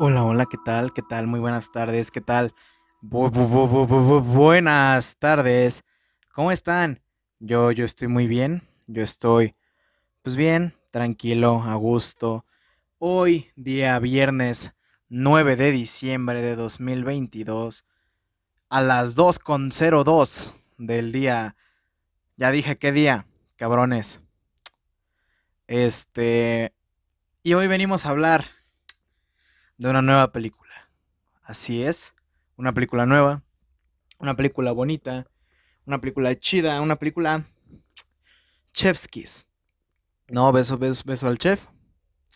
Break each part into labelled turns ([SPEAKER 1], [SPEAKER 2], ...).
[SPEAKER 1] Hola, hola, ¿qué tal? ¿Qué tal? Muy buenas tardes, ¿qué tal? Bu- bu- bu- bu- bu- bu- buenas tardes. ¿Cómo están? Yo, yo estoy muy bien. Yo estoy, pues bien, tranquilo, a gusto. Hoy, día viernes 9 de diciembre de 2022, a las dos con cero dos del día. Ya dije qué día, cabrones. Este, y hoy venimos a hablar de una nueva película. Así es, una película nueva, una película bonita, una película chida, una película chefskis. No, beso, beso, beso al chef.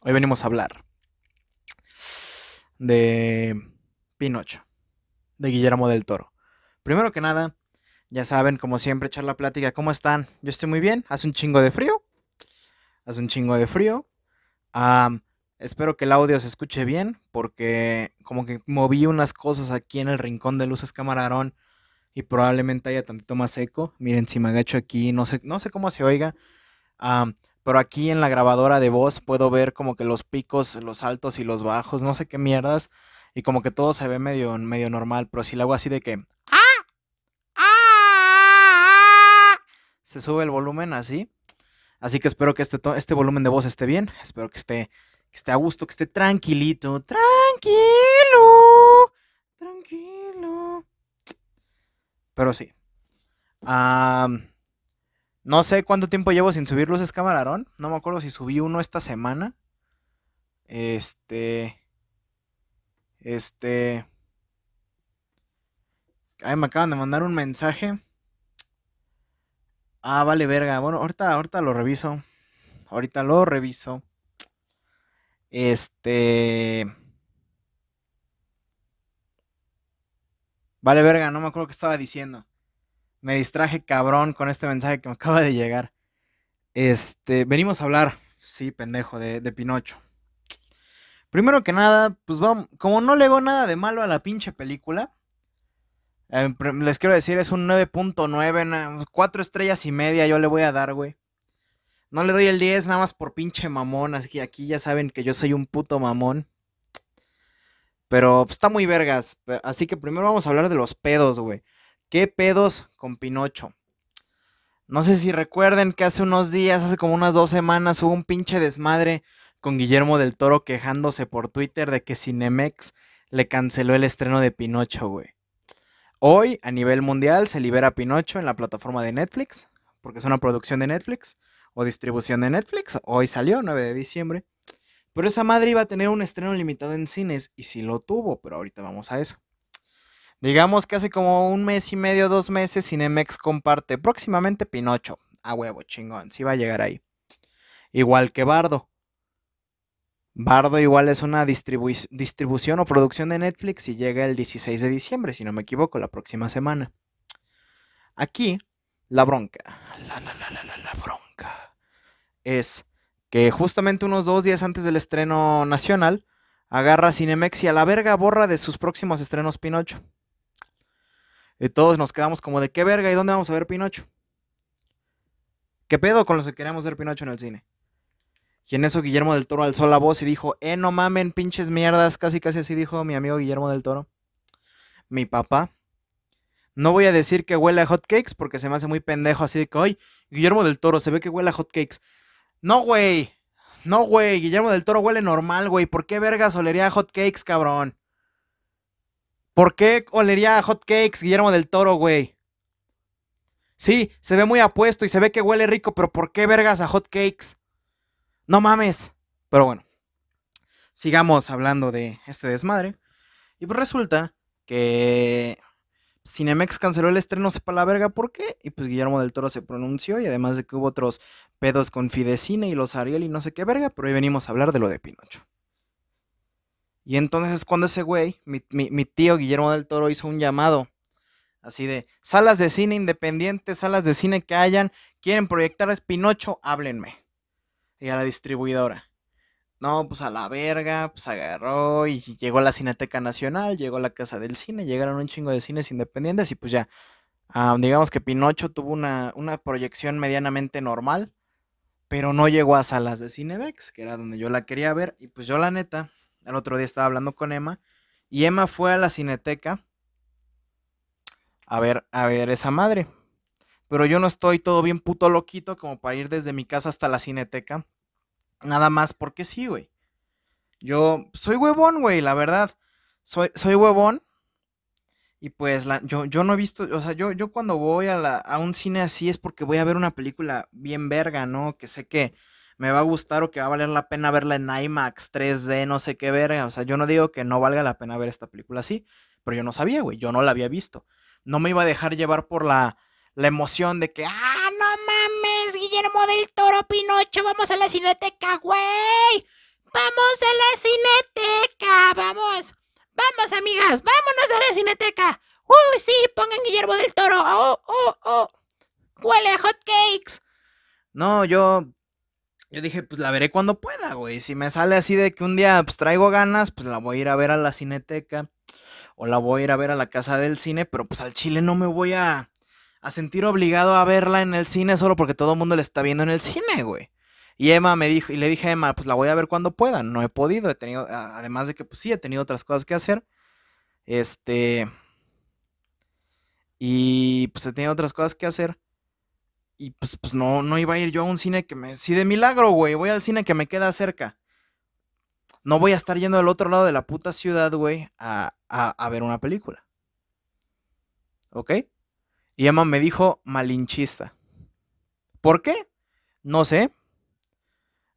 [SPEAKER 1] Hoy venimos a hablar de Pinocho, de Guillermo del Toro. Primero que nada, ya saben, como siempre, echar la plática. ¿Cómo están? Yo estoy muy bien. Hace un chingo de frío. Hace un chingo de frío. Am, espero que el audio se escuche bien, porque como que moví unas cosas aquí en el rincón de luces camarón y probablemente haya tantito más eco. Miren, si me agacho aquí, no sé, no sé cómo se oiga, pero aquí en la grabadora de voz puedo ver como que los picos, los altos y los bajos, no sé qué mierdas, y como que todo se ve medio, medio normal, pero si lo hago así de que se sube el volumen así, así que espero que este, este volumen de voz esté bien, espero que esté, que esté a gusto, que esté tranquilito, tranquilo, tranquilo. Pero sí. No sé cuánto tiempo llevo sin subir luces camarón. No me acuerdo si subí uno esta semana. Este. Este. Ay, me acaban de mandar un mensaje. Ah, vale, verga. Bueno, ahorita, ahorita lo reviso. Ahorita lo reviso. Este. Vale, verga, no me acuerdo qué estaba diciendo. Me distraje cabrón con este mensaje que me acaba de llegar. Este. Venimos a hablar. Sí, pendejo, de, de Pinocho. Primero que nada, pues vamos. Como no le hago nada de malo a la pinche película. Eh, les quiero decir, es un 9.9, na- 4 estrellas y media yo le voy a dar, güey. No le doy el 10 nada más por pinche mamón, así que aquí ya saben que yo soy un puto mamón. Pero pues, está muy vergas. Así que primero vamos a hablar de los pedos, güey. ¿Qué pedos con Pinocho? No sé si recuerden que hace unos días, hace como unas dos semanas, hubo un pinche desmadre con Guillermo del Toro quejándose por Twitter de que Cinemex le canceló el estreno de Pinocho, güey. Hoy, a nivel mundial, se libera Pinocho en la plataforma de Netflix, porque es una producción de Netflix o distribución de Netflix. Hoy salió, 9 de diciembre. Pero esa madre iba a tener un estreno limitado en cines y sí lo tuvo, pero ahorita vamos a eso. Digamos que hace como un mes y medio, dos meses, Cinemex comparte próximamente Pinocho. A huevo, chingón, sí va a llegar ahí. Igual que Bardo. Bardo igual es una distribu- distribución o producción de Netflix y llega el 16 de diciembre, si no me equivoco, la próxima semana. Aquí, la bronca, la, la, la, la, la, la bronca, es que justamente unos dos días antes del estreno nacional, agarra Cinemex y a la verga borra de sus próximos estrenos Pinocho. Y todos nos quedamos como de qué verga y dónde vamos a ver Pinocho. ¿Qué pedo con los que queríamos ver Pinocho en el cine? Y en eso Guillermo del Toro alzó la voz y dijo, eh, no mamen, pinches mierdas, casi casi así dijo mi amigo Guillermo del Toro, mi papá. No voy a decir que huele a hotcakes porque se me hace muy pendejo así de que, ay, Guillermo del Toro, se ve que huele a hotcakes. No, güey. No, güey. Guillermo del Toro huele normal, güey. ¿Por qué vergas olería a hotcakes, cabrón? ¿Por qué olería a hotcakes, Guillermo del Toro, güey? Sí, se ve muy apuesto y se ve que huele rico, pero ¿por qué vergas a hotcakes? No mames. Pero bueno, sigamos hablando de este desmadre. Y pues resulta que Cinemex canceló el estreno, sepa la verga por qué. Y pues Guillermo del Toro se pronunció. Y además de que hubo otros pedos con Fidecine y los Ariel y no sé qué verga. Pero hoy venimos a hablar de lo de Pinocho. Y entonces es cuando ese güey, mi, mi- mi tío Guillermo del Toro, hizo un llamado. Así de salas de cine independientes, salas de cine que hayan, quieren proyectar a Pinocho, háblenme. Y a la distribuidora. No, pues a la verga, pues agarró y llegó a la Cineteca Nacional, llegó a la Casa del Cine, llegaron un chingo de cines independientes y pues ya, ah, digamos que Pinocho tuvo una, una proyección medianamente normal, pero no llegó a salas de Cinemex, que era donde yo la quería ver y pues yo la neta, El otro día estaba hablando con Emma y Emma fue a la cineteca a ver, a ver esa madre. Pero yo no estoy todo bien puto loquito como para ir desde mi casa hasta la cineteca. Nada más porque sí, güey. Yo soy huevón, güey, la verdad. Soy, soy huevón. Y pues la, yo, yo no he visto, o sea, yo, yo cuando voy a, la, a un cine así es porque voy a ver una película bien verga, ¿no? Que sé que me va a gustar o que va a valer la pena verla en IMAX 3D, no sé qué verga. O sea, yo no digo que no valga la pena ver esta película así, pero yo no sabía, güey, yo no la había visto. No me iba a dejar llevar por la, la emoción de que, ah, Guillermo del Toro Pinocho, vamos a la cineteca, güey. Vamos a la cineteca, vamos. Vamos, amigas, vámonos a la cineteca. Uy, sí, pongan Guillermo del Toro. Oh, oh, oh. Huele a hot cakes. No, yo. Yo dije, pues la veré cuando pueda, güey. Si me sale así de que un día pues, traigo ganas, pues la voy a ir a ver a la cineteca. O la voy a ir a ver a la casa del cine. Pero pues al chile no me voy a, a sentir obligado a verla en el cine solo porque todo el mundo la está viendo en el cine, güey. Y Emma me dijo, y le dije a Emma, pues la voy a ver cuando pueda. No he podido, he tenido, además de que pues sí, he tenido otras cosas que hacer. Este. Y pues he tenido otras cosas que hacer. Y pues, pues no, no iba a ir yo a un cine que me. Sí, de milagro, güey. Voy al cine que me queda cerca. No voy a estar yendo al otro lado de la puta ciudad, güey, a, a, a ver una película. ¿Ok? Y Emma me dijo malinchista. ¿Por qué? No sé.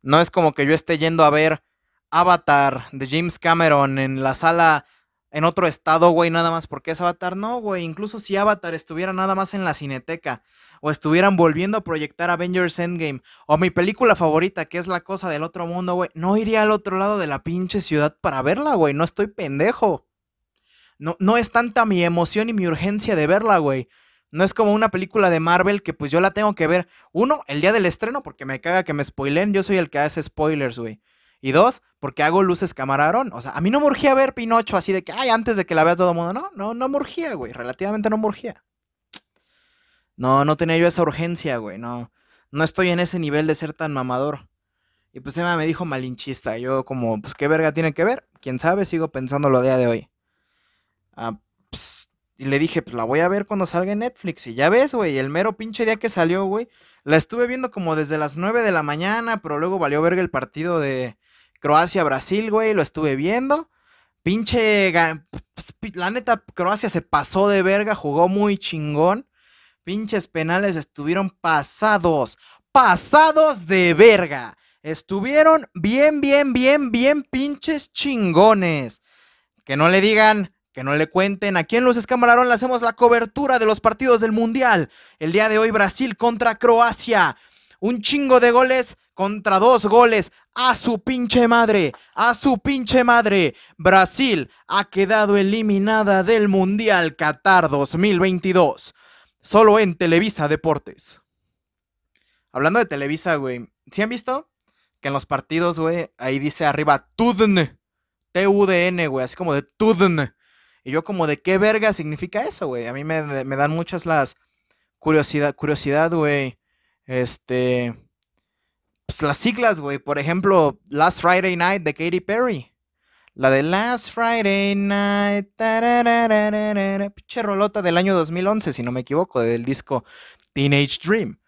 [SPEAKER 1] No es como que yo esté yendo a ver Avatar de James Cameron en la sala en otro estado, güey, nada más porque es Avatar. No, güey, incluso si Avatar estuviera nada más en la cineteca o estuvieran volviendo a proyectar Avengers Endgame o mi película favorita, que es La Cosa del Otro Mundo, güey, no iría al otro lado de la pinche ciudad para verla, güey, no estoy pendejo. No, no es tanta mi emoción y mi urgencia de verla, güey. No es como una película de Marvel que pues yo la tengo que ver. Uno, el día del estreno, porque me caga que me spoilen. Yo soy el que hace spoilers, güey. Y dos, porque hago luces camarón. O sea, a mí no me urgía ver Pinocho así de que, ay, antes de que la vea todo el mundo. No, no, no me urgía, güey. Relativamente no me urgía. No, no tenía yo esa urgencia, güey. No, no estoy en ese nivel de ser tan mamador. Y pues Emma me dijo malinchista. Yo como, pues qué verga tiene que ver. Quién sabe, sigo pensando lo día de hoy. Ah, pues, y le dije, pues la voy a ver cuando salga en Netflix. Y ya ves, güey, el mero pinche día que salió, güey. La estuve viendo como desde las 9 de la mañana, pero luego valió verga el partido de Croacia-Brasil, güey. Lo estuve viendo. Pinche. Pues, la neta, Croacia se pasó de verga, jugó muy chingón. Pinches penales estuvieron pasados. Pasados de verga. Estuvieron bien, bien, bien, bien pinches chingones. Que no le digan que no le cuenten, aquí en Luces Camarón le hacemos la cobertura de los partidos del Mundial. El día de hoy Brasil contra Croacia. Un chingo de goles contra dos goles. A su pinche madre, a su pinche madre. Brasil ha quedado eliminada del Mundial Qatar 2022. Solo en Televisa Deportes. Hablando de Televisa, güey. ¿Sí han visto? Que en los partidos, güey, ahí dice arriba TUDN. T-U-D-N, güey. Así como de TUDN. Y yo como de qué verga significa eso, güey. A mí me, dan muchas las curiosidad, curiosidad, güey. Este, pues las siglas, güey. Por ejemplo, Last Friday Night de Katy Perry. La de Last Friday Night. Pinche rolota del año 2011, si no me equivoco, del disco Teenage Dream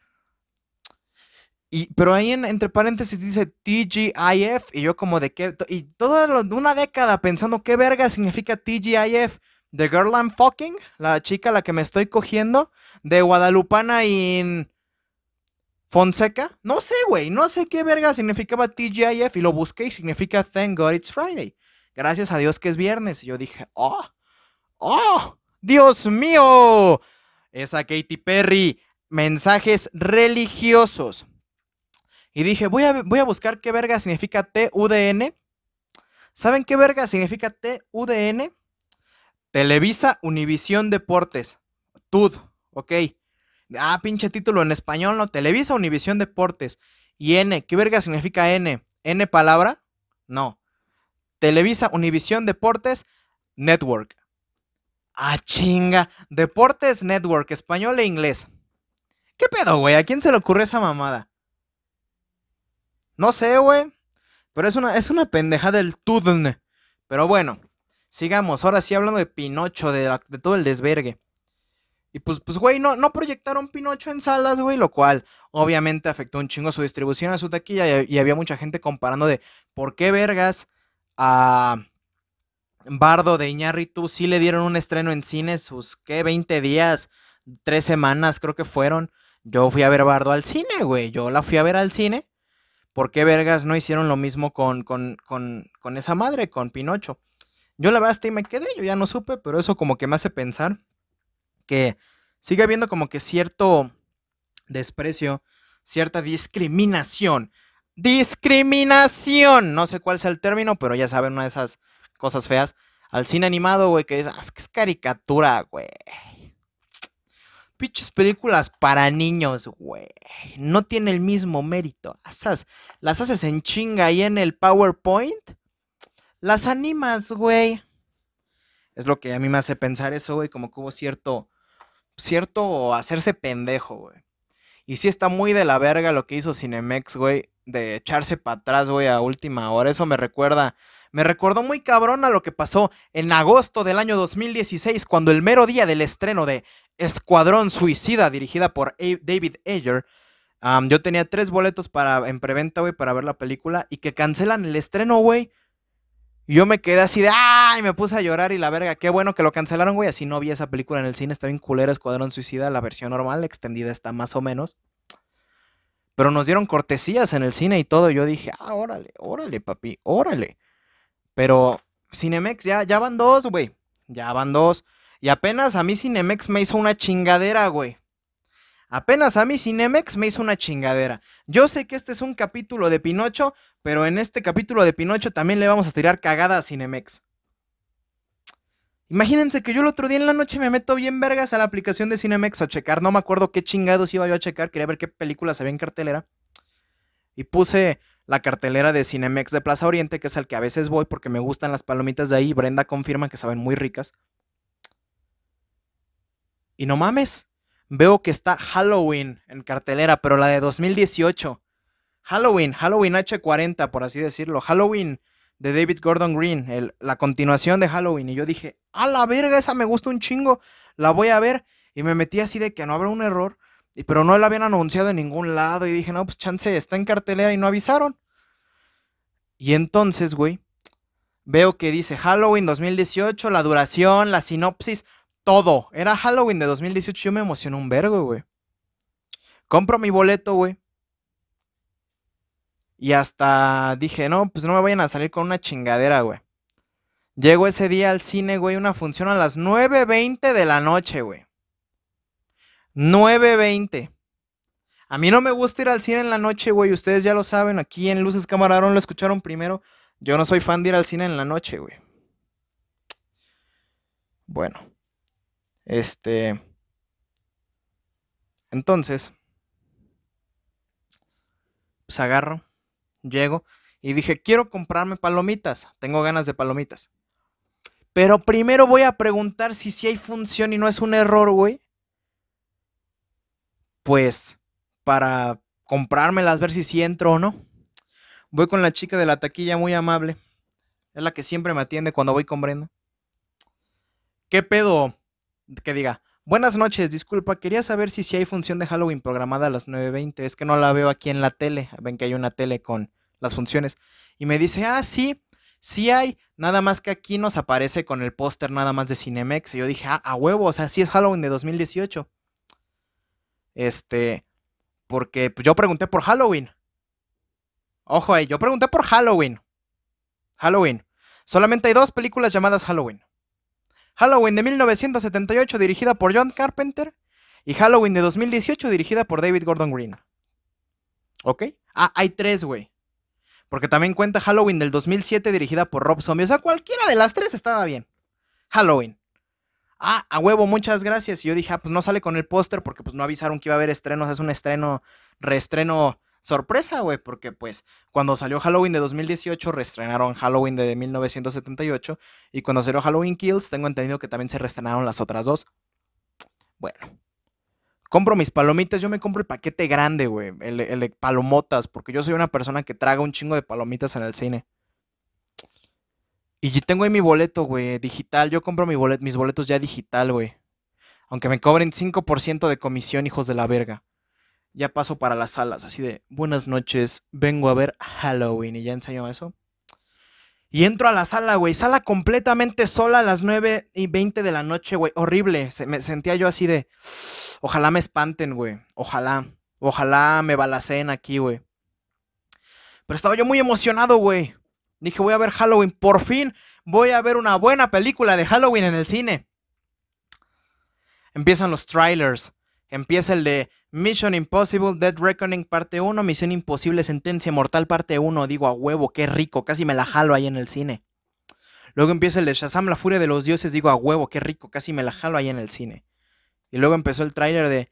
[SPEAKER 1] pero ahí en, entre paréntesis dice TGIF y yo como de qué... Y toda una década pensando qué verga significa TGIF. The Girl I'm Fucking, la chica a la que me estoy cogiendo, de Guadalupana y Fonseca. No sé, güey, no sé qué verga significaba TGIF y lo busqué y significa Thank God It's Friday. Gracias a Dios que es viernes. Y yo dije, oh, oh, Dios mío. Esa Katy Perry, mensajes religiosos. Y dije, voy a, voy a buscar qué verga significa TUDN. ¿Saben qué verga significa TUDN? Televisa Univisión Deportes. TUD, ok. Ah, pinche título en español, ¿no? Televisa Univisión Deportes. Y N, ¿qué verga significa N? ¿N palabra? No. Televisa Univisión Deportes Network. Ah, chinga. Deportes Network, español e inglés. ¿Qué pedo, güey? ¿A quién se le ocurre esa mamada? No sé, güey. Pero es una, es una pendejada el TUDN. Pero bueno, sigamos. Ahora sí hablando de Pinocho, de, de todo el desvergue. Y pues, pues, güey, no, no proyectaron Pinocho en salas, güey, lo cual obviamente afectó un chingo su distribución a su taquilla y, había mucha gente comparando de por qué vergas a Bardo de Iñárritu sí le dieron un estreno en cine sus, ¿qué? 20 días, 3 semanas creo que fueron. Yo fui a ver Bardo al cine, güey, yo la fui a ver al cine. ¿Por qué vergas no hicieron lo mismo con, con, con, con esa madre, con Pinocho? Yo la verdad hasta me quedé, yo ya no supe, pero eso como que me hace pensar que sigue habiendo como que cierto desprecio, cierta discriminación. Discriminación. No sé cuál sea el término, pero ya saben, una de esas cosas feas. Al cine animado, güey, que es, ah, que es caricatura, güey. Piches películas para niños, güey. No tiene el mismo mérito. Esas, las haces en chinga ahí en el PowerPoint. Las animas, güey. Es lo que a mí me hace pensar eso, güey. Como que hubo cierto cierto hacerse pendejo, güey. Y sí está muy de la verga lo que hizo Cinemex, güey, de echarse para atrás, güey, a última hora. Eso me recuerda, me recordó muy cabrón a lo que pasó en agosto del año 2016, cuando el mero día del estreno de Escuadrón Suicida, dirigida por David Ayer, yo tenía tres boletos para, en preventa, güey, para ver la película y que cancelan el estreno, güey. Yo me quedé así de, ¡ay! Me puse a llorar y la verga, qué bueno que lo cancelaron, güey. Así no vi esa película en el cine, está bien culera Escuadrón Suicida, la versión normal, extendida está más o menos. Pero nos dieron cortesías en el cine y todo. Yo dije, ah, órale, órale, papi, órale. Pero Cinemex, ya, ya van dos, güey. Ya van dos. Y apenas a mí Cinemex me hizo una chingadera, güey. Apenas a mí Cinemex me hizo una chingadera. Yo sé que este es un capítulo de Pinocho, pero en este capítulo de Pinocho también le vamos a tirar cagada a Cinemex. Imagínense que yo el otro día en la noche me meto bien vergas a la aplicación de Cinemex a checar. No me acuerdo qué chingados iba yo a checar. Quería ver qué películas había en cartelera. Y puse la cartelera de Cinemex de Plaza Oriente, que es al que a veces voy porque me gustan las palomitas de ahí. Brenda confirma que saben muy ricas. Y no mames veo que está Halloween en cartelera, pero la de 2018. Halloween, Halloween H40, por así decirlo. Halloween de David Gordon Green, la continuación de Halloween. Y yo dije, a la verga, esa me gusta un chingo, la voy a ver. Y me metí así de que no habrá un error. Pero no la habían anunciado en ningún lado. Y dije, no, pues chance, está en cartelera y no avisaron. Y entonces, güey, veo que dice Halloween 2018, la duración, la sinopsis todo. Era Halloween de 2018. Yo me emocioné un vergo, güey. Compro mi boleto, güey. Y hasta dije, no, pues no me vayan a salir con una chingadera, güey. Llego ese día al cine, güey, una función a las 9.20 de la noche, güey. 9.20. A mí no me gusta ir al cine en la noche, güey. Ustedes ya lo saben. Aquí en Luces Camarón lo escucharon primero. Yo no soy fan de ir al cine en la noche, güey. Bueno. Este. Entonces. Pues agarro. Llego. Y dije, quiero comprarme palomitas. Tengo ganas de palomitas. Pero primero voy a preguntar si sí hay función y no es un error, güey. Pues, para comprármelas, ver si sí entro o no. Voy con la chica de la taquilla muy amable. Es la que siempre me atiende cuando voy comprando. ¿Qué pedo? Que diga, buenas noches, disculpa, quería saber si, si hay función de Halloween programada a las 9.20, es que no la veo aquí en la tele, ven que hay una tele con las funciones. Y me dice, ah, sí, sí hay, nada más que aquí nos aparece con el póster nada más de Cinemex. Y yo dije, ah, a huevo, o sea, sí es Halloween de 2018. Este, porque pues, yo pregunté por Halloween. Ojo ahí, yo pregunté por Halloween. Halloween. Solamente hay dos películas llamadas Halloween. Halloween de 1978 dirigida por John Carpenter y Halloween de 2018 dirigida por David Gordon Green. ¿Ok? Ah, hay tres, güey. Porque también cuenta Halloween del 2007 dirigida por Rob Zombie. O sea, cualquiera de las tres estaba bien. Halloween. Ah, a huevo, muchas gracias. Y yo dije, ah, pues no sale con el póster porque pues no avisaron que iba a haber estrenos. Es un estreno, reestreno sorpresa, güey, porque pues cuando salió Halloween de 2018 reestrenaron Halloween de 1978 y cuando salió Halloween Kills tengo entendido que también se reestrenaron las otras dos. Bueno, compro mis palomitas, yo me compro el paquete grande, güey, el, el de palomotas, porque yo soy una persona que traga un chingo de palomitas en el cine. Y tengo ahí mi boleto, güey, digital. Yo compro mi mis boletos ya digital, güey. Aunque me cobren 5% de comisión, hijos de la verga. Ya paso para las salas, así de, buenas noches, vengo a ver Halloween. Y ya enseño eso. Y entro a la sala, güey. Sala completamente sola a las 9 y 20 de la noche, güey. Horrible. Se, me sentía yo así de. Ojalá me espanten, güey. Ojalá. Ojalá me balacen aquí, güey. Pero estaba yo muy emocionado, güey. Dije, voy a ver Halloween. Por fin voy a ver una buena película de Halloween en el cine. Empiezan los trailers. Empieza el de Mission Impossible, Dead Reckoning parte 1, Misión Imposible, Sentencia Mortal parte 1. Digo, a huevo, qué rico, casi me la jalo ahí en el cine. Luego empieza el de Shazam, la furia de los dioses. Digo, a huevo, qué rico, casi me la jalo ahí en el cine. Y luego empezó el tráiler de,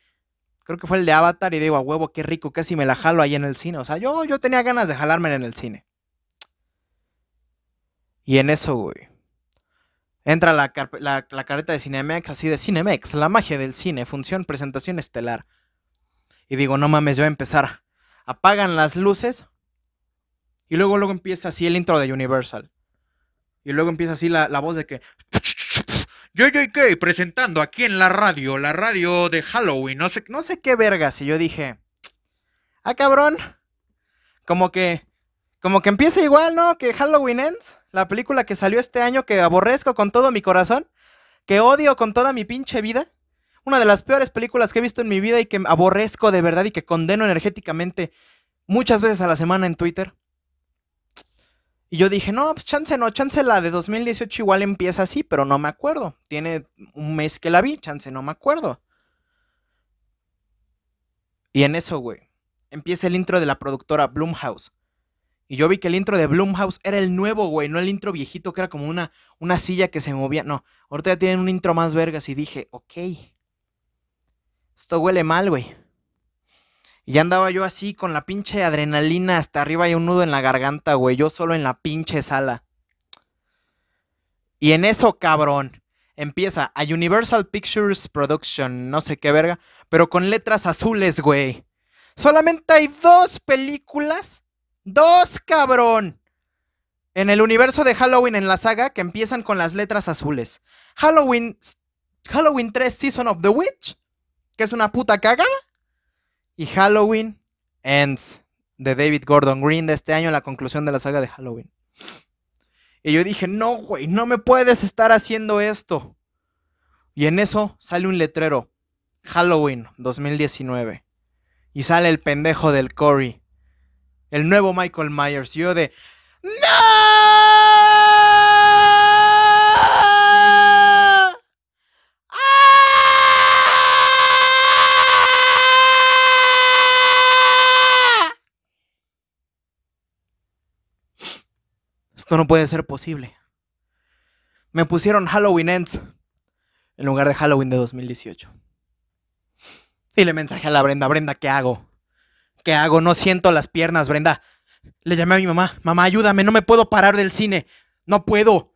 [SPEAKER 1] creo que fue el de Avatar y digo, a huevo, qué rico, casi me la jalo ahí en el cine. O sea, yo, yo tenía ganas de jalarme en el cine. Y en eso, güey. Entra la, la, la careta de Cinemex, así de Cinemex, la magia del cine, función, presentación estelar. Y digo, no mames, ya va a empezar. Apagan las luces. Y luego, luego empieza así el intro de Universal. Y luego empieza así la, voz de que. Yo, yo, ¿qué? Presentando aquí en la radio, la radio de Halloween. No sé, no sé qué vergas. Y yo dije. Ah, cabrón. Como que. Como que empieza igual, ¿no? Que Halloween Ends. La película que salió este año que aborrezco con todo mi corazón. Que odio con toda mi pinche vida. Una de las peores películas que he visto en mi vida y que aborrezco de verdad y que condeno energéticamente muchas veces a la semana en Twitter. Y yo dije, no, pues chance no, chance la de 2018 igual empieza así, pero no me acuerdo. Tiene un mes que la vi, chance no me acuerdo. Y en eso, güey, empieza el intro de la productora Bloomhouse. Y yo vi que el intro de Bloomhouse era el nuevo, güey, no el intro viejito que era como una, una silla que se movía. No, ahorita ya tienen un intro más vergas y dije, ok. Esto huele mal, güey. Y ya andaba yo así con la pinche adrenalina hasta arriba y un nudo en la garganta, güey. Yo solo en la pinche sala. Y en eso, cabrón, empieza a Universal Pictures Production, no sé qué verga, pero con letras azules, güey. Solamente hay dos películas. Dos, cabrón. En el universo de Halloween en la saga que empiezan con las letras azules. Halloween, Halloween 3 Season of the Witch que es una puta cagada. Y Halloween Ends de David Gordon Green de este año, la conclusión de la saga de Halloween. Y yo dije, no, güey, no me puedes estar haciendo esto. Y en eso sale un letrero. Halloween 2019. Y sale el pendejo del Corey. El nuevo Michael Myers. Yo de... ¡No! Esto no puede ser posible. Me pusieron Halloween Ends en lugar de Halloween de 2018. Y le mensaje a la Brenda, Brenda, ¿qué hago? ¿Qué hago? No siento las piernas, Brenda. Le llamé a mi mamá, mamá, ayúdame, no me puedo parar del cine. No puedo.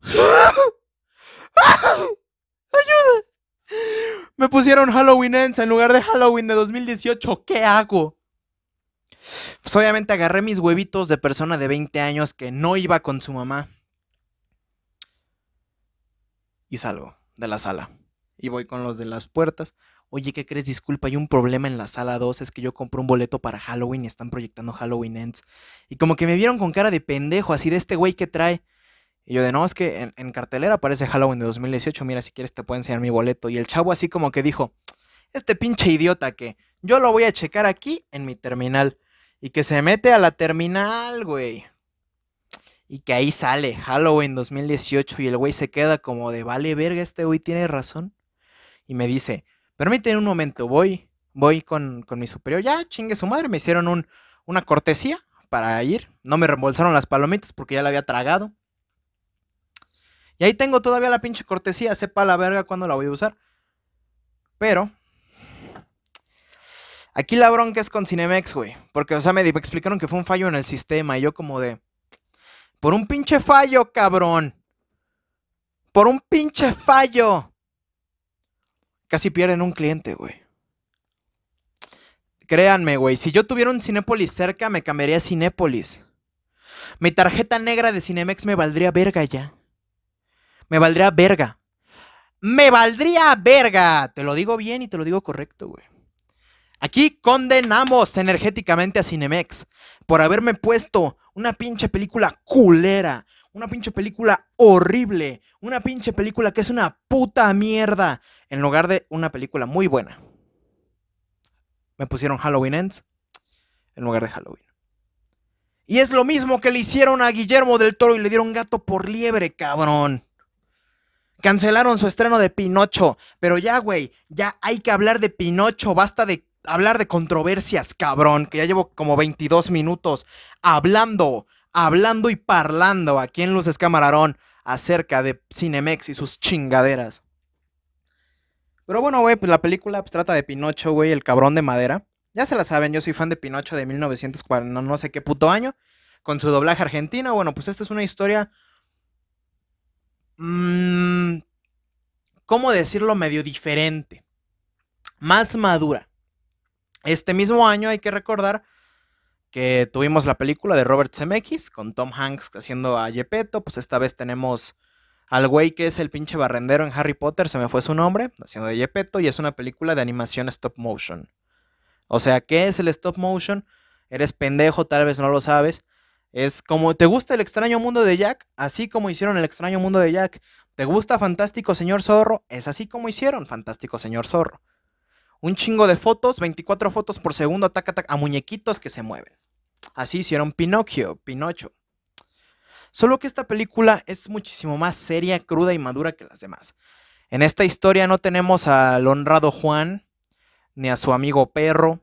[SPEAKER 1] ¡Ayuda! Me pusieron Halloween Ends en lugar de Halloween de 2018. ¿Qué hago? Pues obviamente agarré mis huevitos de persona de 20 años que no iba con su mamá. Y salgo de la sala. Y voy con los de las puertas. Oye, ¿qué crees? Disculpa, hay un problema en la sala 2. Es que yo compré un boleto para Halloween y están proyectando Halloween Ends. Y como que me vieron con cara de pendejo, así de este güey que trae. Y yo de no, es que en, cartelera aparece Halloween de 2018. Mira, si quieres te puedo enseñar mi boleto. Y el chavo así como que dijo, este pinche idiota que yo lo voy a checar aquí en mi terminal. Y que se mete a la terminal, güey. Y que ahí sale Halloween 2018 y el güey se queda como de, vale verga, este güey tiene razón. Y me dice, permíteme un momento, voy, voy con, mi superior. Ya, chingue su madre, me hicieron un, una cortesía para ir. No me reembolsaron las palomitas porque ya la había tragado. Y ahí tengo todavía la pinche cortesía, sepa la verga cuándo la voy a usar. Pero Aquí la bronca es con Cinemex, güey. Porque, o sea, me explicaron que fue un fallo en el sistema. Y yo como de... Por un pinche fallo, cabrón. Por un pinche fallo. Casi pierden un cliente, güey. Créanme, güey. Si yo tuviera un Cinépolis cerca, me cambiaría a Cinépolis. Mi tarjeta negra de Cinemex me valdría verga ya. Me valdría verga. Me valdría verga. Te lo digo bien y te lo digo correcto, güey. Aquí condenamos energéticamente a Cinemex por haberme puesto una pinche película culera, una pinche película horrible, una pinche película que es una puta mierda, en lugar de una película muy buena. Me pusieron Halloween Ends en lugar de Halloween. Y es lo mismo que le hicieron a Guillermo del Toro y le dieron gato por liebre, cabrón. Cancelaron su estreno de Pinocho. Pero ya, güey, ya hay que hablar de Pinocho. Basta de hablar de controversias, cabrón. Que ya llevo como 22 minutos hablando, hablando y parlando aquí en Luces Camarón acerca de Cinemex y sus chingaderas. Pero bueno, güey, pues la película pues, trata de Pinocho, güey, el cabrón de madera. Ya se la saben, yo soy fan de Pinocho de 1940, no, sé qué puto año, con su doblaje argentino. Bueno, pues esta es una historia... Mmm, ¿Cómo decirlo? Medio diferente. Más madura. Este mismo año hay que recordar que tuvimos la película de Robert Zemeckis con Tom Hanks haciendo a Gepetto. Pues esta vez tenemos al güey que es el pinche barrendero en Harry Potter, se me fue su nombre, haciendo de Gepetto, y es una película de animación stop motion. O sea, ¿qué es el stop motion? Eres pendejo, tal vez no lo sabes. Es como, ¿te gusta el extraño mundo de Jack? Así como hicieron el extraño mundo de Jack. ¿Te gusta Fantástico Señor Zorro? Es así como hicieron Fantástico Señor Zorro. Un chingo de fotos, 24 fotos por segundo, ataca, a muñequitos que se mueven. Así hicieron Pinocchio, Pinocho. Solo que esta película es muchísimo más seria, cruda y madura que las demás. En esta historia no tenemos al honrado Juan, ni a su amigo perro.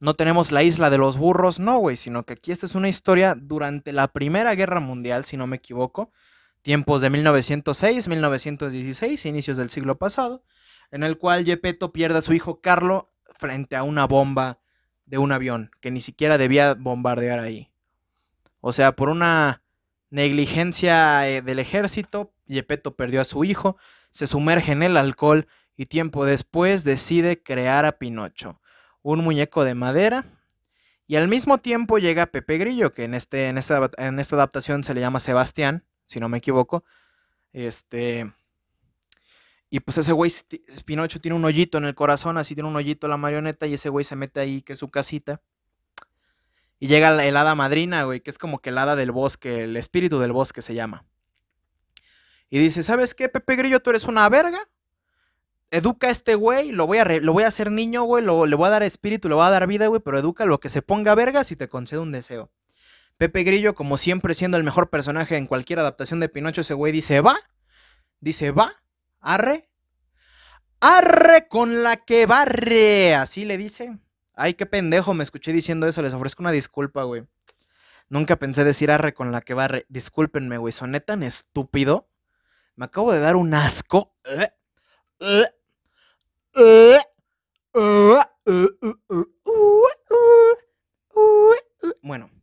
[SPEAKER 1] No tenemos la isla de los burros, no, güey, sino que aquí esta es una historia durante la Primera Guerra Mundial, si no me equivoco, tiempos de 1906, 1916, inicios del siglo pasado, en el cual Gepetto pierde a su hijo Carlo frente a una bomba de un avión que ni siquiera debía bombardear ahí. O sea, por una negligencia eh, del ejército, Gepetto perdió a su hijo, se sumerge en el alcohol y tiempo después decide crear a Pinocho, un muñeco de madera. Y al mismo tiempo llega Pepe Grillo, que en, este, en, esta, en esta adaptación se le llama Sebastián, si no me equivoco. Este. Y pues ese güey, Pinocho tiene un hoyito en el corazón, así tiene un hoyito la marioneta, y ese güey se mete ahí, que es su casita. Y llega el hada madrina, güey, que es como que el hada del bosque, el espíritu del bosque se llama. Y dice, ¿sabes qué, Pepe Grillo? Tú eres una verga educa a este güey, lo voy a, lo voy a hacer niño, güey, le voy a dar espíritu, le voy a dar vida, güey, pero educa lo que se ponga vergas y te concede un deseo. Pepe Grillo, como siempre siendo el mejor personaje en cualquier adaptación de Pinocho, ese güey dice, va, dice, va, arre, arre con la que barre, así le dice. Ay, qué pendejo, me escuché diciendo eso, les ofrezco una disculpa, güey. Nunca pensé decir arre con la que barre. Discúlpenme, güey, soné tan estúpido. Me acabo de dar un asco. ¿eh? Bueno.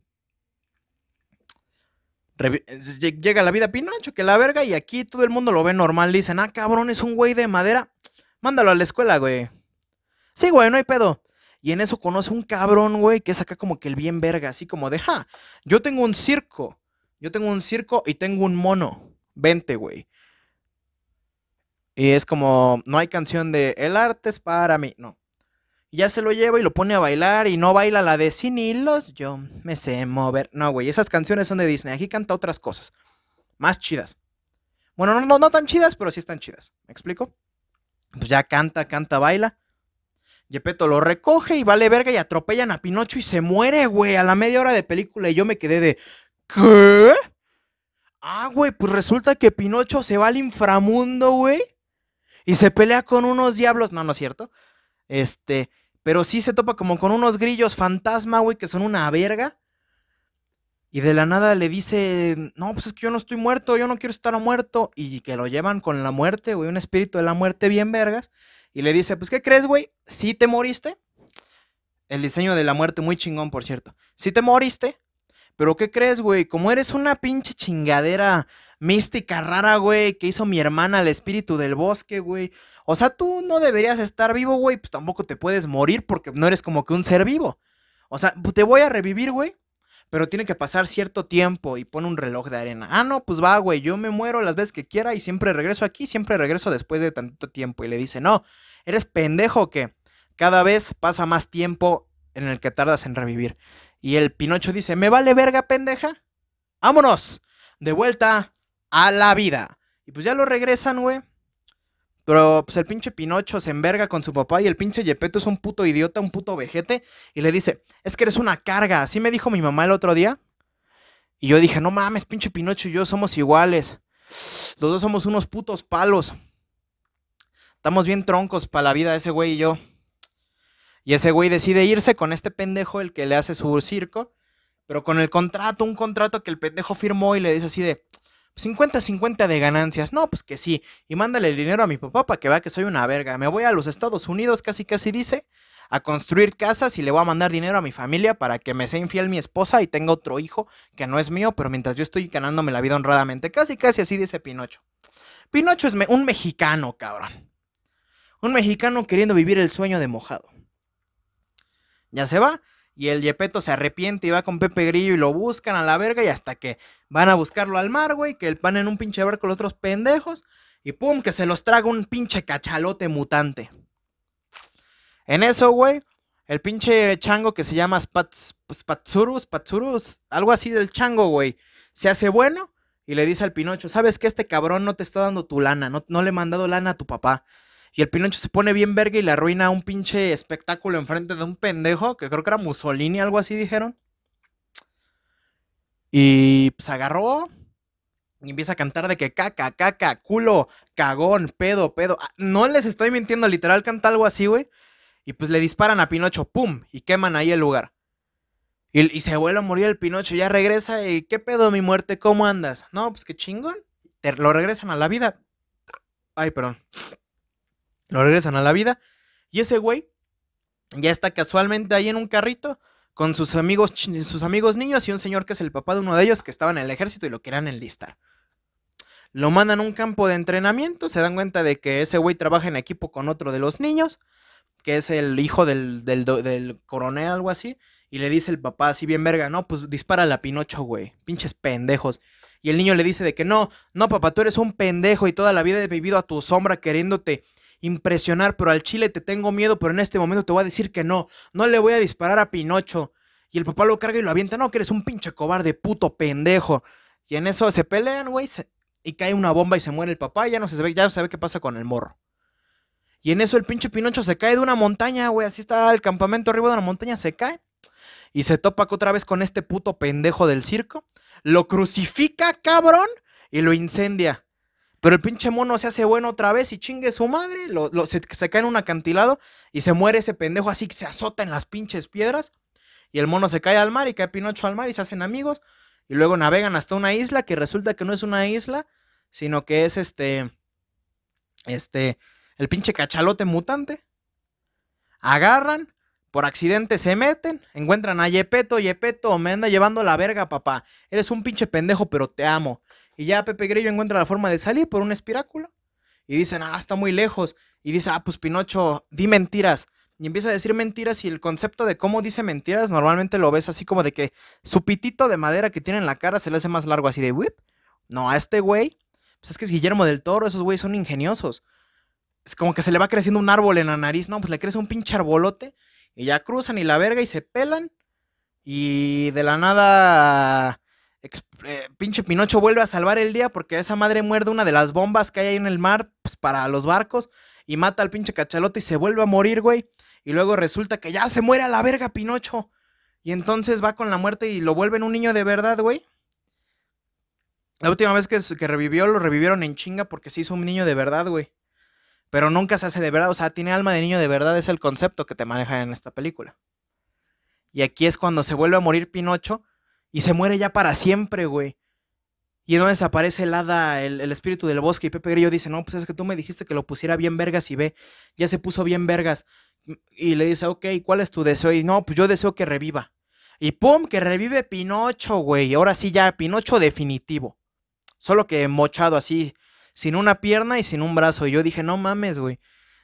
[SPEAKER 1] Llega la vida Pinocho, que la verga, y aquí todo el mundo lo ve normal. Dicen, ah, cabrón, es un güey de madera. Mándalo a la escuela, güey. Sí, güey, no hay pedo. Y en eso conoce un cabrón, güey, que es acá como que el bien verga, así como de, ja, yo tengo un circo. Yo tengo un circo y tengo un mono. Vente, güey. Y es como, no hay canción de El arte es para mí, no. Y ya se lo lleva y lo pone a bailar y no baila la de Sin hilos, yo me sé mover. No, güey, esas canciones son de Disney. Aquí canta otras cosas. Más chidas. Bueno, no, no, no tan chidas, pero sí están chidas. ¿Me explico? Pues ya canta, canta, baila. Yepeto lo recoge y vale verga y atropellan a Pinocho y se muere, güey, a la media hora de película. Y yo me quedé de. ¿Qué? Ah, güey, pues resulta que Pinocho se va al inframundo, güey y se pelea con unos diablos. No, no es cierto. Este, pero sí se topa como con unos grillos fantasma, güey, que son una verga. Y de la nada le dice, no, pues es que yo no estoy muerto, yo no quiero estar muerto. Y que lo llevan con la muerte, güey, un espíritu de la muerte bien vergas. Y le dice, pues, ¿qué crees, güey? ¿Sí te moriste? El diseño de la muerte muy chingón, por cierto. ¿Sí te moriste? Pero ¿qué crees, güey? Como eres una pinche chingadera mística rara, güey, que hizo mi hermana el espíritu del bosque, güey. O sea, tú no deberías estar vivo, güey, pues tampoco te puedes morir porque no eres como que un ser vivo. O sea, te voy a revivir, güey. pero tiene que pasar cierto tiempo y pone un reloj de arena. Ah, no, pues va, güey, yo me muero las veces que quiera y siempre regreso aquí, siempre regreso después de tanto tiempo. Y le dice, no, eres pendejo que cada vez pasa más tiempo en el que tardas en revivir. Y el Pinocho dice, me vale verga, pendeja. Vámonos, de vuelta a la vida. Y pues ya lo regresan, güey. Pero pues el pinche Pinocho se enverga con su papá y el pinche Yepeto es un puto idiota, un puto vejete. Y le dice, es que eres una carga. Así me dijo mi mamá el otro día. Y yo dije, no mames, pinche Pinocho y yo somos iguales. Los dos somos unos putos palos. Estamos bien troncos para la vida ese güey y yo. Y ese güey decide irse con este pendejo, el que le hace su circo. Pero con el contrato, un contrato que el pendejo firmó y le dice así de, 50-50 de ganancias. No, pues que sí. Y mándale el dinero a mi papá para que vea que soy una verga. Me voy a los Estados Unidos, casi casi dice, a construir casas y le voy a mandar dinero a mi familia para que me sea infiel mi esposa y tenga otro hijo que no es mío, pero mientras yo estoy ganándome la vida honradamente. Casi casi así dice Pinocho. Pinocho es un mexicano, cabrón. Un mexicano queriendo vivir el sueño de mojado. Ya se va. Y el Yepeto se arrepiente y va con Pepe Grillo y lo buscan a la verga y hasta que van a buscarlo al mar, güey, que van en un pinche barco los otros pendejos y pum, que se los traga un pinche cachalote mutante. En eso, güey, el pinche chango que se llama Spats, Spatsurus, Spatsurus, algo así del chango, güey, se hace bueno y le dice al Pinocho, ¿sabes que este cabrón no te está dando tu lana? No, no le he mandado lana a tu papá. Y el Pinocho se pone bien verga y le arruina un pinche espectáculo enfrente de un pendejo, que creo que era Mussolini, algo así dijeron. Y pues agarró y empieza a cantar de que caca, caca, culo, cagón, pedo, pedo. Ah, no les estoy mintiendo, literal canta algo así, güey. Y pues le disparan a Pinocho, ¡pum! Y queman ahí el lugar. Y, se vuelve a morir el Pinocho, ya regresa y ¿qué pedo mi muerte? ¿Cómo andas? No, pues qué chingón. lo regresan a la vida. Ay, perdón. Lo regresan a la vida. Y ese güey ya está casualmente ahí en un carrito con sus amigos, sus amigos niños y un señor que es el papá de uno de ellos que estaba en el ejército y lo querían enlistar. Lo mandan a un campo de entrenamiento, se dan cuenta de que ese güey trabaja en equipo con otro de los niños, que es el hijo del, del, coronel, algo así, y le dice el papá así bien verga, no, pues dispara a Pinocho, güey, pinches pendejos. Y el niño le dice de que no, no, papá, tú eres un pendejo y toda la vida he vivido a tu sombra queriéndote impresionar, pero al chile te tengo miedo, pero en este momento te voy a decir que no, no le voy a disparar a Pinocho. Y el papá lo carga y lo avienta, no, que eres un pinche cobarde, puto pendejo. Y en eso se pelean, güey, y cae una bomba y se muere el papá, y ya no se ve, ya no sabe qué pasa con el morro. Y en eso el pinche Pinocho se cae de una montaña, güey, así está el campamento arriba de una montaña, se cae. Y se topa otra vez con este puto pendejo del circo. Lo crucifica, cabrón, y lo incendia. Pero el pinche mono se hace bueno otra vez y chingue su madre. Lo, se, cae en un acantilado y se muere ese pendejo así que se azota en las pinches piedras. Y el mono se cae al mar y cae Pinocho al mar y se hacen amigos. Y luego navegan hasta una isla que resulta que no es una isla, sino que es este. Este. El pinche cachalote mutante. Agarran, por accidente se meten, encuentran a Yepeto. Yepeto, me anda llevando la verga, papá. Eres un pinche pendejo, pero te amo. Y ya Pepe Grillo encuentra la forma de salir por un espiráculo. Y dicen, ah, está muy lejos. Y dice, ah, pues Pinocho, di mentiras. Y empieza a decir mentiras y el concepto de cómo dice mentiras normalmente lo ves así como de que su pitito de madera que tiene en la cara se le hace más largo así de whip. No, a este güey, pues es que es Guillermo del Toro, esos güeyes son ingeniosos. Es como que se le va creciendo un árbol en la nariz, no, pues le crece un pinche arbolote y ya cruzan y la verga y se pelan. Y de la nada eh, pinche Pinocho vuelve a salvar el día porque esa madre muerde una de las bombas que hay ahí en el mar pues, para los barcos y mata al pinche cachalote y se vuelve a morir, güey. Y luego resulta que ya se muere a la verga Pinocho. Y entonces va con la muerte y lo vuelven un niño de verdad, güey. La última vez que, que revivió, lo revivieron en chinga porque se hizo un niño de verdad, güey. Pero nunca se hace de verdad, o sea, tiene alma de niño de verdad, es el concepto que te maneja en esta película. Y aquí es cuando se vuelve a morir Pinocho y se muere ya para siempre, güey. Y entonces aparece el hada, el, espíritu del bosque. Y Pepe Grillo dice: No, pues es que tú me dijiste que lo pusiera bien vergas y ve, ya se puso bien vergas. Y le dice: Ok, ¿cuál es tu deseo? Y no, pues yo deseo que reviva. Y pum, que revive Pinocho, güey. Ahora sí, ya, Pinocho definitivo. Solo que mochado así, sin una pierna y sin un brazo. Y yo dije: No mames, güey.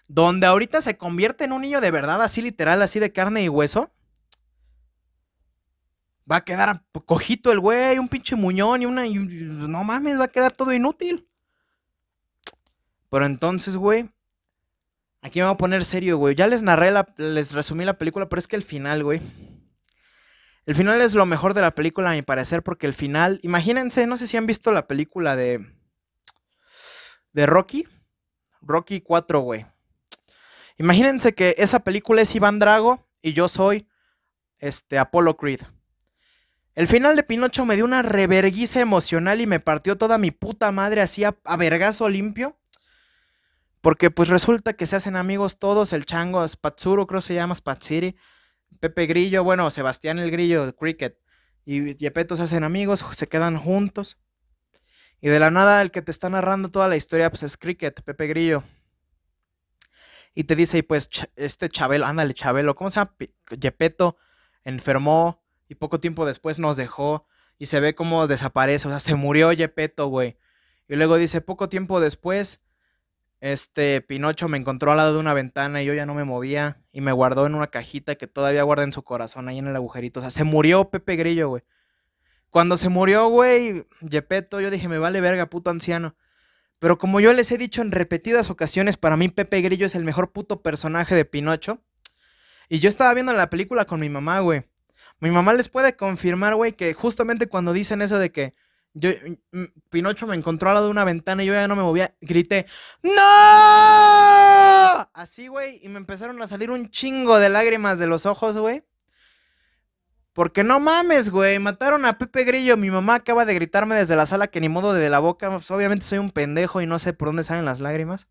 [SPEAKER 1] Donde ahorita se convierte en un niño de verdad, así literal, así de carne y hueso Va a quedar cojito el güey, un pinche muñón y una. no mames, va a quedar todo inútil. Pero entonces, güey. Aquí me voy a poner serio, güey. Ya les narré, la, les resumí la película, pero es que el final, güey. El final es lo mejor de la película, a mi parecer, porque el final. Imagínense, no sé si han visto la película de. De Rocky. Rocky 4, güey. Imagínense que esa película es Iván Drago y yo soy este Apollo Creed. El final de Pinocho me dio una reverguiza emocional y me partió toda mi puta madre así a, vergazo limpio. Porque pues resulta que se hacen amigos todos, el chango Spatsuro creo se llama Spatsiri, Pepe Grillo, bueno, Sebastián el Grillo, Cricket, y Yepeto se hacen amigos, se quedan juntos. Y de la nada el que te está narrando toda la historia pues es Cricket, Pepe Grillo. Y te dice, y pues este Chabelo, ándale Chabelo, ¿cómo se llama? Yepeto enfermó y poco tiempo después nos dejó y se ve como desaparece, o sea, se murió Yepeto, güey. Y luego dice, poco tiempo después, este Pinocho me encontró al lado de una ventana y yo ya no me movía y me guardó en una cajita que todavía guarda en su corazón ahí en el agujerito. O sea, se murió Pepe Grillo, güey. Cuando se murió, güey, Yepeto, yo dije, me vale verga, puto anciano. Pero como yo les he dicho en repetidas ocasiones, para mí Pepe Grillo es el mejor puto personaje de Pinocho. Y yo estaba viendo la película con mi mamá, güey. Mi mamá les puede confirmar, güey, que justamente cuando dicen eso de que yo, mm, Pinocho me encontró al lado de una ventana y yo ya no me movía, grité, ¡No! Así, güey, y me empezaron a salir un chingo de lágrimas de los ojos, güey. Porque no mames, güey, mataron a Pepe Grillo. Mi mamá acaba de gritarme desde la sala que ni modo de la boca. Obviamente soy un pendejo y no sé por dónde salen las lágrimas.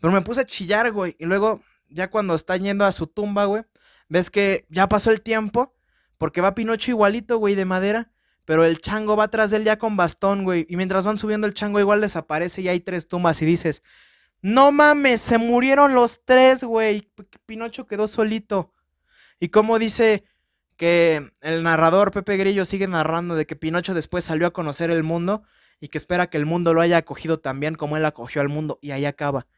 [SPEAKER 1] Pero me puse a chillar, güey. Y luego, ya cuando está yendo a su tumba, güey, ves que ya pasó el tiempo. Porque va Pinocho igualito, güey, de madera. Pero el chango va atrás de él ya con bastón, güey. Y mientras van subiendo el chango igual desaparece y hay tres tumbas y dices, no mames, se murieron los tres, güey. Pinocho quedó solito. Y como dice que el narrador Pepe Grillo sigue narrando de que Pinocho después salió a conocer el mundo y que espera que el mundo lo haya acogido también como él acogió al mundo y ahí acaba.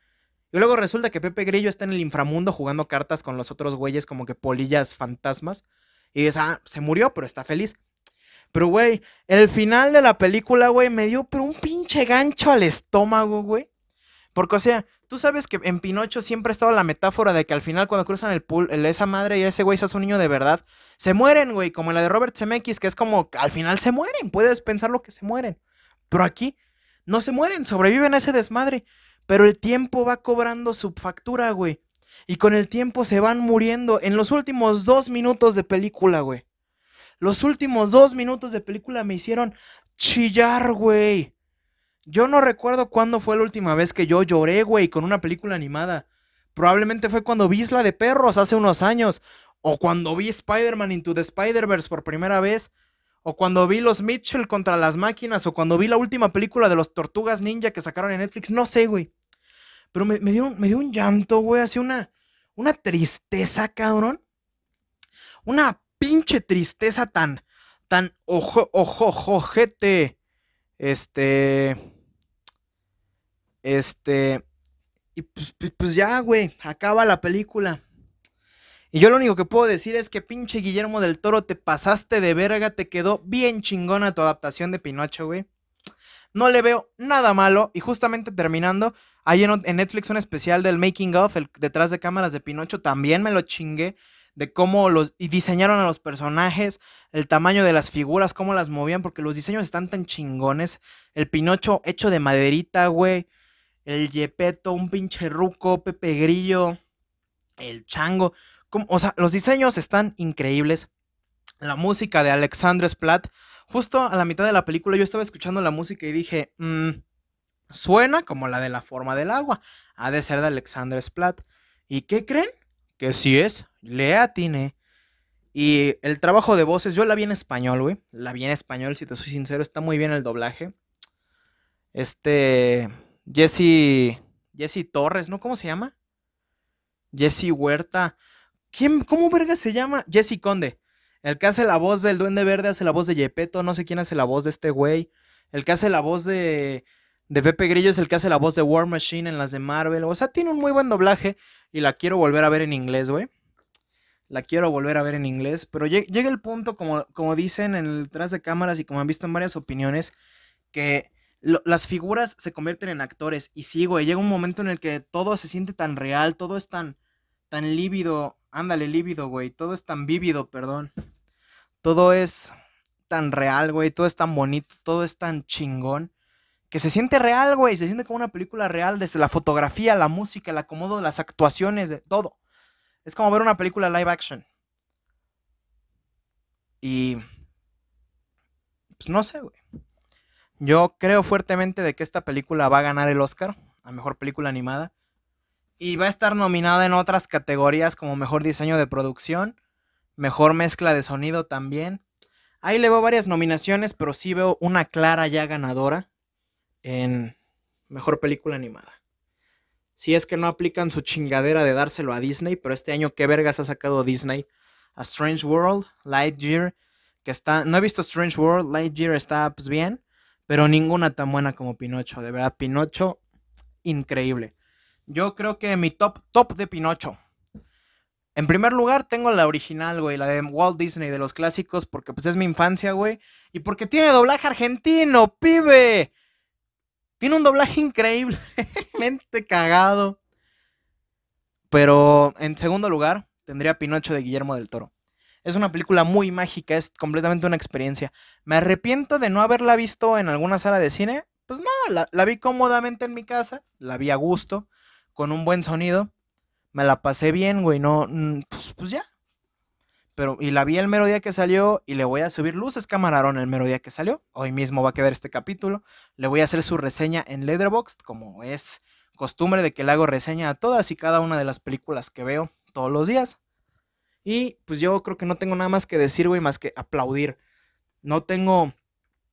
[SPEAKER 1] Y luego resulta que Pepe Grillo está en el inframundo jugando cartas con los otros güeyes como que polillas fantasmas y dice, ah, se murió, pero está feliz. Pero, güey, el final de la película, güey, me dio pero un pinche gancho al estómago, güey. Porque, o sea, Tú sabes que en Pinocho siempre ha estado la metáfora de que al final cuando cruzan el pool, esa madre y ese güey se hace un niño de verdad, se mueren, güey, como la de Robert Zemeckis, que es como al final se mueren, puedes pensar lo que se mueren. Pero aquí no se mueren, sobreviven a ese desmadre, pero el tiempo va cobrando su factura, güey. Y con el tiempo se van muriendo en los últimos dos minutos de película, güey. Los últimos dos minutos de película me hicieron chillar, güey. Yo no recuerdo cuándo fue la última vez que yo lloré, güey, con una película animada. Probablemente fue cuando vi Isla de Perros hace unos años. O cuando vi Spider-Man Into the Spider-Verse por primera vez. O cuando vi los Mitchell contra las máquinas. O cuando vi la última película de los Tortugas Ninja que sacaron en Netflix. No sé, güey. Pero me, dio, un llanto, güey. Así una, tristeza, cabrón. Una pinche tristeza tan, tan ojo, ojo, ojete. Este este, y pues, pues ya, güey, acaba la película. Y yo lo único que puedo decir es que pinche Guillermo del Toro, te pasaste de verga, te quedó bien chingona tu adaptación de Pinocho, güey. No le veo nada malo. Y justamente terminando, hay en, Netflix un especial del Making of, el detrás de cámaras de Pinocho, también me lo chingué. De cómo los y diseñaron a los personajes, el tamaño de las figuras, cómo las movían, porque los diseños están tan chingones. El Pinocho hecho de maderita, güey el Yepeto, un pinche ruco, Pepe Grillo, el Chango. o sea, los diseños están increíbles. La música de Alexandre Splat. Justo a la mitad de la película yo estaba escuchando la música y dije, mm, suena como la de la forma del agua. Ha de ser de Alexandre Splat. ¿Y qué creen? Que sí es. Le atiné. Y el trabajo de voces, yo la vi en español, güey. La vi en español, si te soy sincero. Está muy bien el doblaje. Este. Jesse. Jesse Torres, ¿no? ¿Cómo se llama? Jesse Huerta. ¿Quién, ¿Cómo verga se llama? Jesse Conde. El que hace la voz del Duende Verde hace la voz de Yepeto. No sé quién hace la voz de este güey. El que hace la voz de. De Pepe Grillo es el que hace la voz de War Machine en las de Marvel. O sea, tiene un muy buen doblaje. Y la quiero volver a ver en inglés, güey. La quiero volver a ver en inglés. Pero llega el punto, como, como dicen en el tras de cámaras y como han visto en varias opiniones, que las figuras se convierten en actores. Y sí, güey, llega un momento en el que todo se siente tan real, todo es tan, tan lívido. Ándale, lívido, güey. Todo es tan vívido, perdón. Todo es tan real, güey. Todo es tan bonito, todo es tan chingón. Que se siente real, güey. Se siente como una película real. Desde la fotografía, la música, el acomodo, las actuaciones, de todo. Es como ver una película live action. Y... Pues no sé, güey. Yo creo fuertemente de que esta película va a ganar el Oscar a Mejor Película Animada. Y va a estar nominada en otras categorías como Mejor Diseño de Producción, Mejor Mezcla de Sonido también. Ahí le veo varias nominaciones, pero sí veo una clara ya ganadora en Mejor Película Animada. Si es que no aplican su chingadera de dárselo a Disney, pero este año qué vergas ha sacado Disney. A Strange World, Lightyear, que está... No he visto Strange World, Lightyear está pues bien, pero ninguna tan buena como Pinocho. De verdad, Pinocho, increíble. Yo creo que mi top, top de Pinocho. En primer lugar, tengo la original, güey, la de Walt Disney, de los clásicos, porque pues es mi infancia, güey. Y porque tiene doblaje argentino, pibe. Tiene un doblaje increíble. Mente cagado. Pero en segundo lugar, tendría Pinocho de Guillermo del Toro. Es una película muy mágica, es completamente una experiencia. ¿Me arrepiento de no haberla visto en alguna sala de cine? Pues no, la, vi cómodamente en mi casa, la vi a gusto, con un buen sonido. Me la pasé bien, güey, no, mm, pues, pues, ya. Pero, y la vi el mero día que salió y le voy a subir luces camarón el mero día que salió. Hoy mismo va a quedar este capítulo. Le voy a hacer su reseña en Letterboxd, como es costumbre de que le hago reseña a todas y cada una de las películas que veo todos los días. Y pues yo creo que no tengo nada más que decir, güey, más que aplaudir. No tengo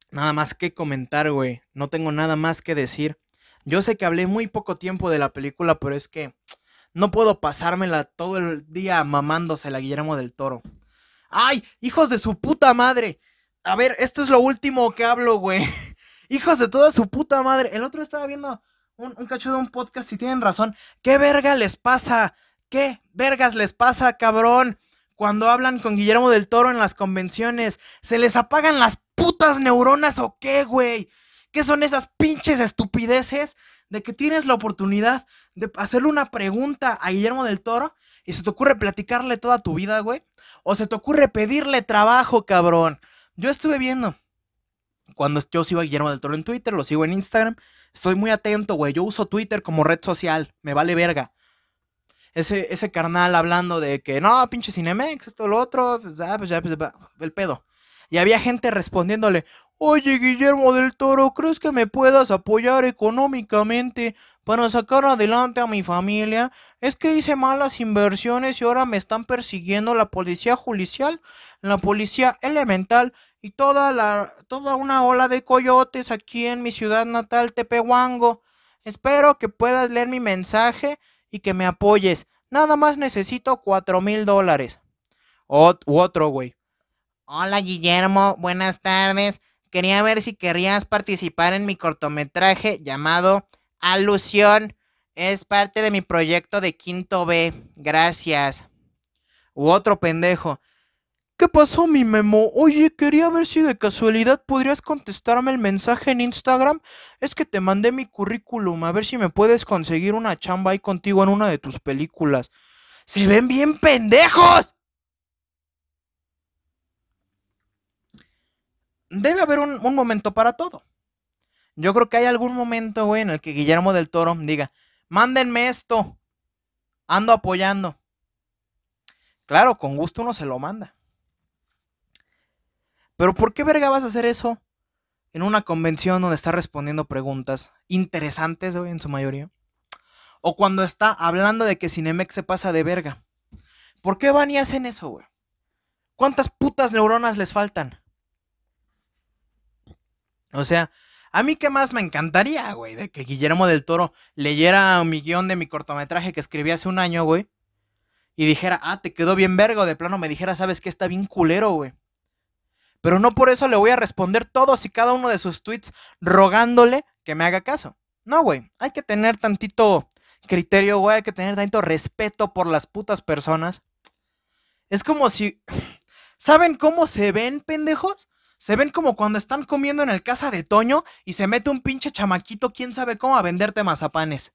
[SPEAKER 1] nada más que comentar, güey. No tengo nada más que decir. Yo sé que hablé muy poco tiempo de la película, pero es que no puedo pasármela todo el día mamándose la Guillermo del Toro. ¡Ay! ¡Hijos de su puta madre! A ver, esto es lo último que hablo, güey. Hijos de toda su puta madre. El otro estaba viendo un, un cacho de un podcast y tienen razón. ¿Qué verga les pasa? ¿Qué vergas les pasa, cabrón? Cuando hablan con Guillermo del Toro en las convenciones, ¿se les apagan las putas neuronas o qué, güey? ¿Qué son esas pinches estupideces de que tienes la oportunidad de hacerle una pregunta a Guillermo del Toro y se te ocurre platicarle toda tu vida, güey? ¿O se te ocurre pedirle trabajo, cabrón? Yo estuve viendo cuando yo sigo a Guillermo del Toro en Twitter, lo sigo en Instagram. Estoy muy atento, güey. Yo uso Twitter como red social. Me vale verga ese, ese carnal hablando de que no, pinche Cinemex, esto, lo otro, pues, ah, pues pues, el pedo. Y había gente respondiéndole, oye Guillermo del Toro, ¿crees que me puedas apoyar económicamente para sacar adelante a mi familia? Es que hice malas inversiones y ahora me están persiguiendo la policía judicial, la policía elemental y toda la toda una ola de coyotes aquí en mi ciudad natal Tepehuango. Espero que puedas leer mi mensaje y que me apoyes. Nada más necesito cuatro mil dólares. otro, güey. Hola Guillermo, buenas tardes. Quería ver si querías participar en mi cortometraje llamado Alusión. Es parte de mi proyecto de quinto B. Gracias. U otro pendejo. ¿Qué pasó, mi memo? Oye, quería ver si de casualidad podrías contestarme el mensaje en Instagram. Es que te mandé mi currículum, a ver si me puedes conseguir una chamba ahí contigo en una de tus películas. ¡Se ven bien pendejos! Debe haber un, momento para todo. Yo creo que hay algún momento, güey, en el que Guillermo del Toro diga, mándenme esto. Ando apoyando. Claro, con gusto uno se lo manda. Pero ¿por qué verga vas a hacer eso en una convención donde está respondiendo preguntas interesantes, güey, en su mayoría? O cuando está hablando de que Cinemex se pasa de verga. ¿Por qué van y hacen eso, güey? ¿Cuántas putas neuronas les faltan? O sea, a mí qué más me encantaría, güey, de que Guillermo del Toro leyera mi guion de mi cortometraje que escribí hace un año, güey. Y dijera, ah, te quedó bien verga, o de plano me dijera, ¿sabes qué? Está bien culero, güey. Pero no por eso le voy a responder todos y cada uno de sus tweets rogándole que me haga caso. No, güey. Hay que tener tantito criterio, güey. Hay que tener tanto respeto por las putas personas. Es como si... ¿Saben cómo se ven, pendejos? Se ven como cuando están comiendo en el casa de Toño y se mete un pinche chamaquito, quién sabe cómo, a venderte mazapanes.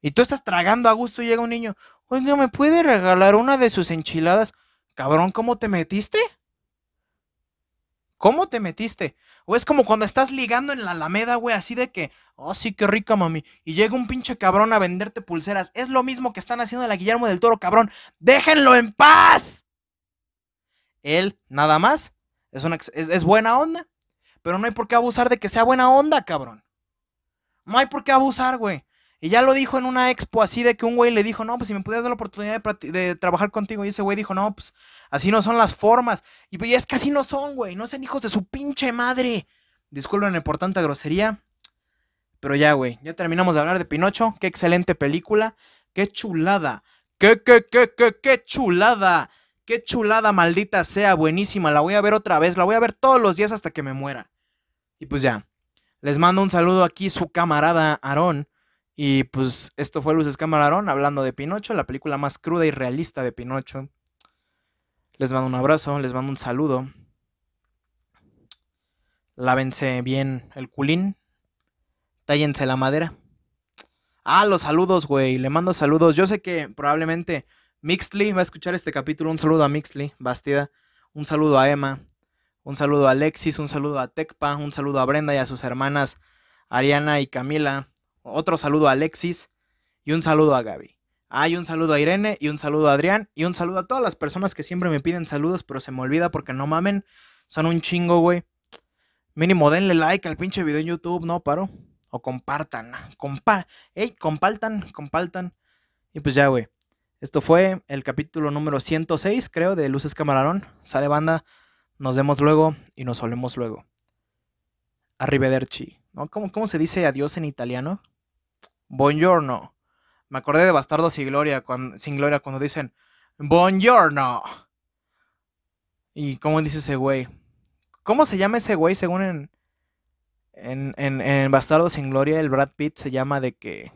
[SPEAKER 1] Y tú estás tragando a gusto y llega un niño, oiga, ¿me puede regalar una de sus enchiladas? Cabrón, ¿cómo te metiste? ¿Cómo te metiste? O es como cuando estás ligando en la Alameda, güey, así de que, oh, sí, qué rica, mami. Y llega un pinche cabrón a venderte pulseras. Es lo mismo que están haciendo la Guillermo del Toro, cabrón. ¡Déjenlo en paz! Él, nada más, es, una, es buena onda. Pero no hay por qué abusar de que sea buena onda, cabrón. No hay por qué abusar, güey. Y ya lo dijo en una expo así de que un güey le dijo, no, pues si me pudieras dar la oportunidad de, trabajar contigo. Y ese güey dijo, no, pues así no son las formas. Y pues es que así no son, güey. No sean hijos de su pinche madre. Disculpen por tanta grosería. Pero ya, güey. Ya terminamos de hablar de Pinocho. Qué excelente película. Qué chulada. Qué, qué, qué, qué, qué chulada. Qué chulada, maldita sea. Buenísima. La voy a ver otra vez. La voy a ver todos los días hasta que me muera. Y pues ya. Les mando un saludo aquí su camarada Aarón. Y pues esto fue Luces Camarón hablando de Pinocho, la película más cruda y realista de Pinocho. Les mando un abrazo, les mando un saludo. Lávense bien el culín. Tállense la madera. Ah, los saludos, güey. Le mando saludos. Yo sé que probablemente Mixley va a escuchar este capítulo. Un saludo a Mixley, Bastida. Un saludo a Emma. Un saludo a Alexis. Un saludo a Tecpa. Un saludo a Brenda y a sus hermanas Ariana y Camila. Otro saludo a Alexis y un saludo a Gaby. Hay un saludo a Irene y un saludo a Adrián y un saludo a todas las personas que siempre me piden saludos, pero se me olvida porque no mamen. Son un chingo, güey. Mínimo denle like al pinche video en YouTube, ¿no? Paro. O compartan. Compa Ey, compartan, compartan. Y pues ya, güey. Esto fue el capítulo número 106, creo, de Luces Camarón. Sale banda. Nos vemos luego y nos solemos luego. Arrivederci. ¿No? ¿Cómo, ¿Cómo se dice adiós en italiano? Buongiorno. Me acordé de Bastardo sin Gloria, cuando, sin Gloria cuando dicen Buongiorno. ¿Y cómo dice ese güey? ¿Cómo se llama ese güey según en, en, en, Bastardo sin Gloria? El Brad Pitt se llama de que...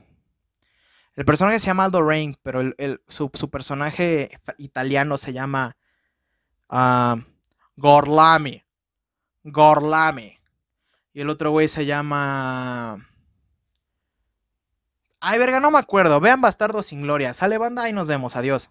[SPEAKER 1] El personaje se llama Aldo Rain, pero su, personaje italiano se llama uh, Gorlami. Gorlami. Y el otro güey se llama... Ay, verga, no me acuerdo. Vean Bastardo sin Gloria. Sale banda y nos vemos. Adiós.